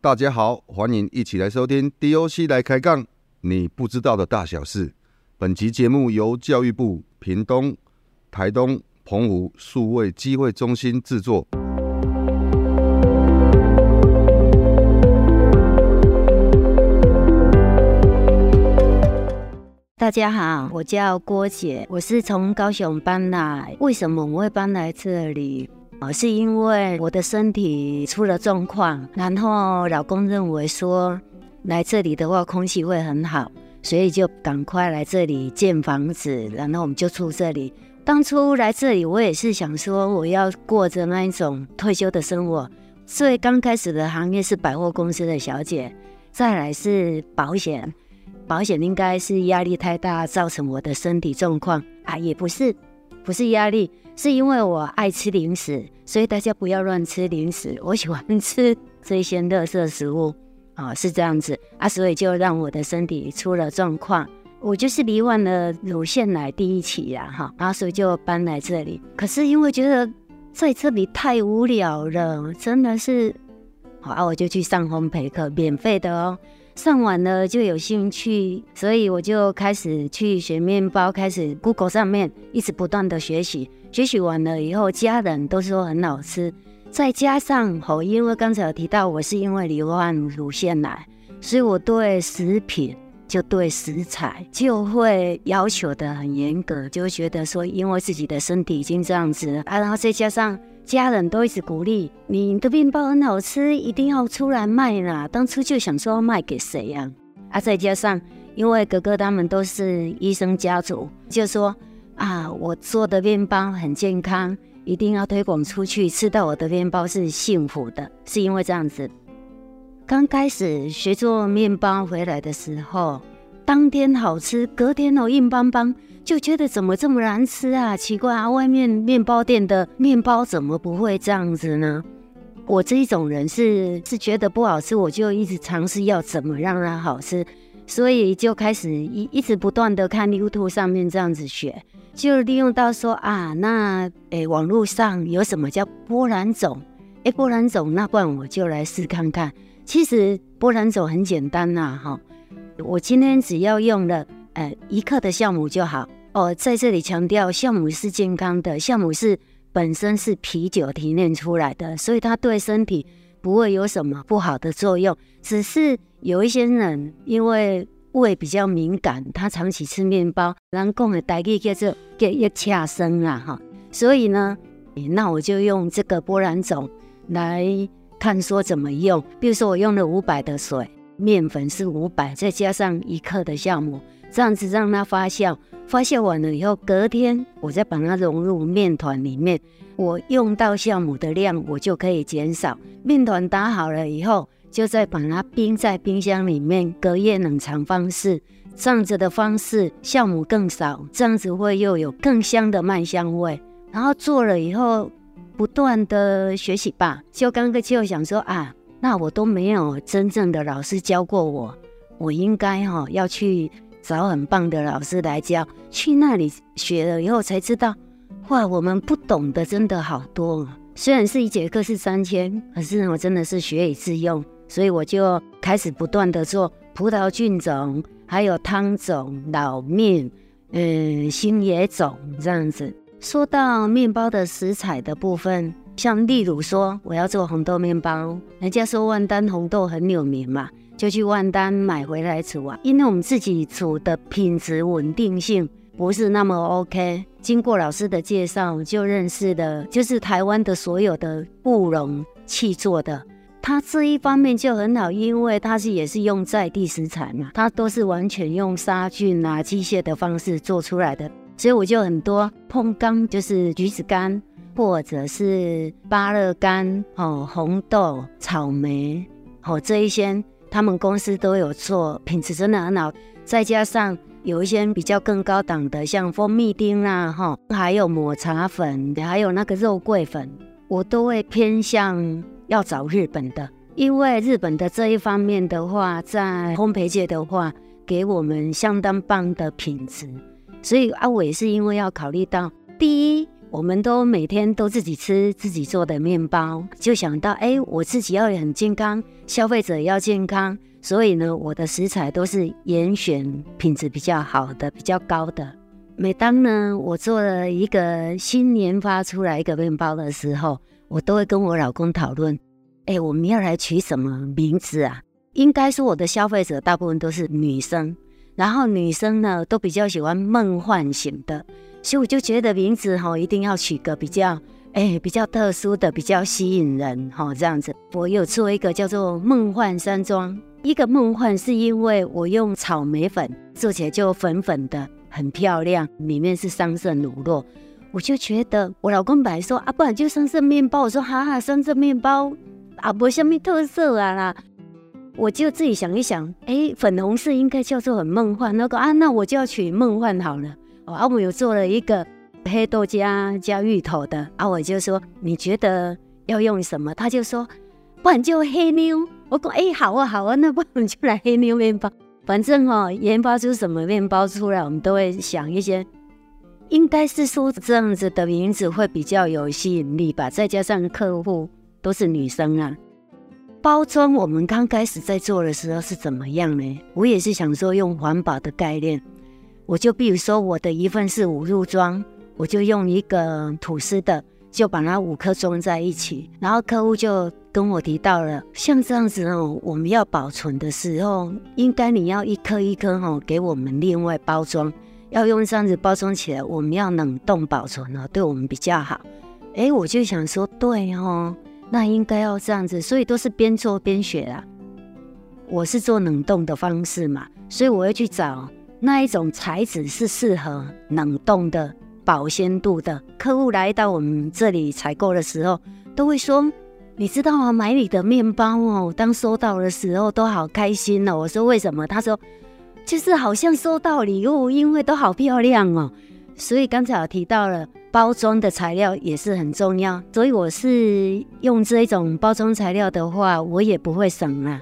大家好，欢迎一起来收听 DOC 来开杠，你不知道的大小事。本集节目由教育部屏东、台东、澎湖数位机会中心制作。大家好，我叫郭姐，我是从高雄搬来。为什么我会搬来这里？而，是因为我的身体出了状况，然后老公认为说来这里的话空气会很好，所以就赶快来这里建房子，然后我们就住这里。当初来这里，我也是想说我要过着那一种退休的生活，所以刚开始的行业是百货公司的小姐，再来是保险。保险应该是压力太大造成我的身体状况啊，也不是，不是压力，是因为我爱吃零食，所以大家不要乱吃零食。我喜欢吃这些垃圾食物啊，是这样子啊，所以就让我的身体出了状况。我就是罹患了乳腺癌第一期呀，哈，然后所以就搬来这里。可是因为觉得在这里太无聊了，真的是，好啊，我就去上烘焙课，免费的哦。上完了就有兴趣，所以我就开始去学面包，开始 Google 上面一直不断的学习。学习完了以后，家人都说很好吃。再加上哦，因为刚才有提到我是因为罹患乳腺癌，所以我对食品就对食材就会要求的很严格，就会觉得说，因为自己的身体已经这样子了啊，然后再加上。家人都一直鼓励你的面包很好吃，一定要出来卖啦。当初就想说卖给谁呀？啊，再加上因为哥哥他们都是医生家族，就说啊，我做的面包很健康，一定要推广出去。吃到我的面包是幸福的，是因为这样子。刚开始学做面包回来的时候，当天好吃，隔天哦硬邦邦。就觉得怎么这么难吃啊？奇怪啊！外面面包店的面包怎么不会这样子呢？我这一种人是是觉得不好吃，我就一直尝试要怎么让它好吃，所以就开始一一直不断的看 YouTube 上面这样子学，就利用到说啊，那诶网络上有什么叫波兰种？诶波兰种，那不然我就来试看看。其实波兰种很简单呐，哈，我今天只要用了呃一克的酵母就好。哦，在这里强调，酵母是健康的，酵母是本身是啤酒提炼出来的，所以它对身体不会有什么不好的作用。只是有一些人因为胃比较敏感，他长期吃面包，人讲的代际叫做叫一恰生啊哈，所以呢，那我就用这个波兰种来看说怎么用。比如说我用了五百的水，面粉是五百，再加上一克的酵母。这样子让它发酵，发酵完了以后，隔天我再把它融入面团里面。我用到酵母的量，我就可以减少。面团打好了以后，就再把它冰在冰箱里面，隔夜冷藏方式。这样子的方式，酵母更少，这样子会又有更香的麦香味。然后做了以后，不断的学习吧。就刚刚就想说啊，那我都没有真正的老师教过我，我应该哈要去。找很棒的老师来教，去那里学了以后才知道，哇，我们不懂的真的好多。虽然是一节课是三千，可是我真的是学以致用，所以我就开始不断的做葡萄菌种，还有汤种、老面，嗯，新野种这样子。说到面包的食材的部分，像例如说我要做红豆面包，人家说万丹红豆很有名嘛。就去万丹买回来煮啊，因为我们自己煮的品质稳定性不是那么 OK。经过老师的介绍，就认识的，就是台湾的所有的布容器做的，它这一方面就很好，因为它是也是用在地食材嘛，它都是完全用杀菌啊、机械的方式做出来的，所以我就很多碰柑，就是橘子干，或者是芭乐干哦，红豆、草莓哦这一些。他们公司都有做，品质真的很好。再加上有一些比较更高档的，像蜂蜜丁啦，哈，还有抹茶粉，还有那个肉桂粉，我都会偏向要找日本的，因为日本的这一方面的话，在烘焙界的话，给我们相当棒的品质。所以阿伟是因为要考虑到，第一，我们都每天都自己吃自己做的面包，就想到哎，我自己要很健康，消费者也要健康，所以呢，我的食材都是严选品质比较好的、比较高的。每当呢，我做了一个新研发出来一个面包的时候，我都会跟我老公讨论，哎，我们要来取什么名字啊？应该说，我的消费者大部分都是女生，然后女生呢都比较喜欢梦幻型的。所以我就觉得名字哈一定要取个比较哎比较特殊的、比较吸引人哈这样子。我有做一个叫做梦幻山庄，一个梦幻是因为我用草莓粉做起来就粉粉的，很漂亮，里面是桑葚乳酪。我就觉得我老公本来说啊，不然就桑葚面包。我说哈哈，桑葚面包啊，不什么特色啊啦。我就自己想一想，哎，粉红色应该叫做很梦幻，那个啊，那我就要取梦幻好了。啊，我有做了一个黑豆加加芋头的，啊，我就说你觉得要用什么？他就说，不然就黑妞。我说，哎，好啊，好啊，那不然就来黑妞面包。反正哦，研发出什么面包出来，我们都会想一些，应该是说这样子的名字会比较有吸引力吧。再加上客户都是女生啊，包装我们刚开始在做的时候是怎么样呢？我也是想说用环保的概念。我就比如说，我的一份是五入装，我就用一个吐司的，就把它五颗装在一起。然后客户就跟我提到了，像这样子哦，我们要保存的时候，应该你要一颗一颗哦，给我们另外包装，要用这样子包装起来，我们要冷冻保存哦，对我们比较好。哎，我就想说，对哦，那应该要这样子，所以都是边做边学啊。我是做冷冻的方式嘛，所以我会去找。那一种材质是适合冷冻的、保鲜度的。客户来到我们这里采购的时候，都会说：“你知道吗？买你的面包哦，当收到的时候都好开心哦。”我说：“为什么？”他说：“就是好像收到礼物，因为都好漂亮哦。”所以刚才我提到了包装的材料也是很重要，所以我是用这一种包装材料的话，我也不会省啦。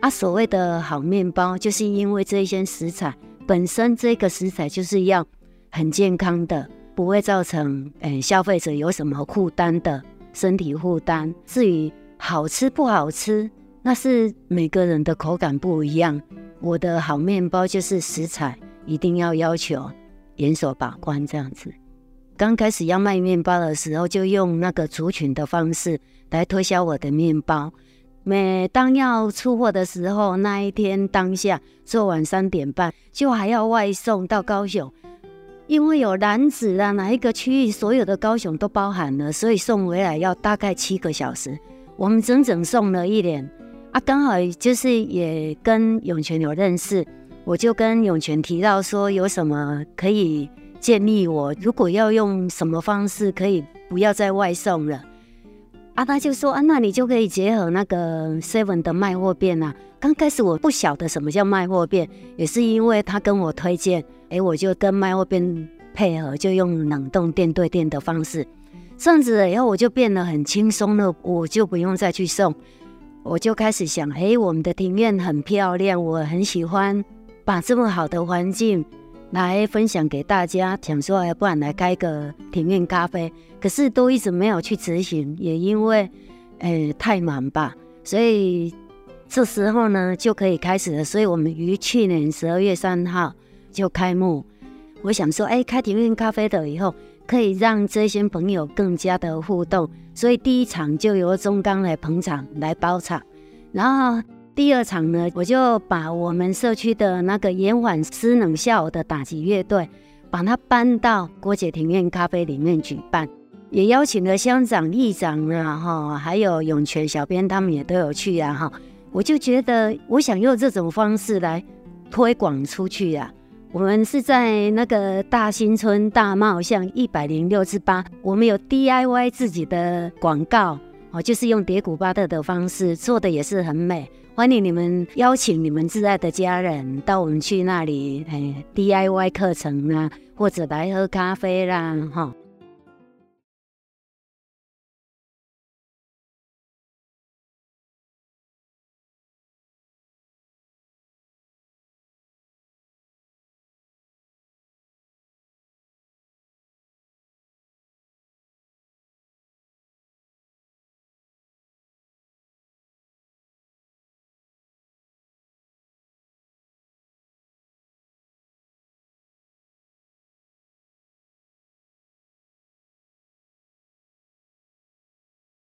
啊，所谓的好面包，就是因为这一些食材本身，这个食材就是要很健康的，不会造成嗯消费者有什么负担的身体负担。至于好吃不好吃，那是每个人的口感不一样。我的好面包就是食材一定要要求严守把关这样子。刚开始要卖面包的时候，就用那个族群的方式来推销我的面包。每当要出货的时候，那一天当下做完三点半，就还要外送到高雄，因为有男子啊，哪一个区域所有的高雄都包含了，所以送回来要大概七个小时。我们整整送了一年啊，刚好就是也跟永泉有认识，我就跟永泉提到说，有什么可以建议我，如果要用什么方式，可以不要再外送了。啊，他就说啊，那你就可以结合那个 Seven 的卖货店啊。刚开始我不晓得什么叫卖货店，也是因为他跟我推荐，哎，我就跟卖货店配合，就用冷冻店对店的方式，这样子以后我就变得很轻松了，我就不用再去送，我就开始想，哎，我们的庭院很漂亮，我很喜欢把这么好的环境。来分享给大家，想说要不然来开个庭院咖啡，可是都一直没有去执行，也因为，诶太忙吧，所以这时候呢就可以开始了。所以我们于去年十二月三号就开幕。我想说，哎，开庭院咖啡的以后，可以让这些朋友更加的互动，所以第一场就由中钢来捧场来包场，然后。第二场呢，我就把我们社区的那个延缓失能下午的打击乐队，把它搬到郭姐庭院咖啡里面举办，也邀请了乡长、议长啊，哈，还有涌泉小编他们也都有去啊，哈。我就觉得我想用这种方式来推广出去呀。我们是在那个大新村大茂巷一百零六之八，我们有 DIY 自己的广告，哦，就是用叠古巴特的方式做的，也是很美。欢迎你们邀请你们挚爱的家人到我们去那里，哎，DIY 课程啊，或者来喝咖啡啦，哈。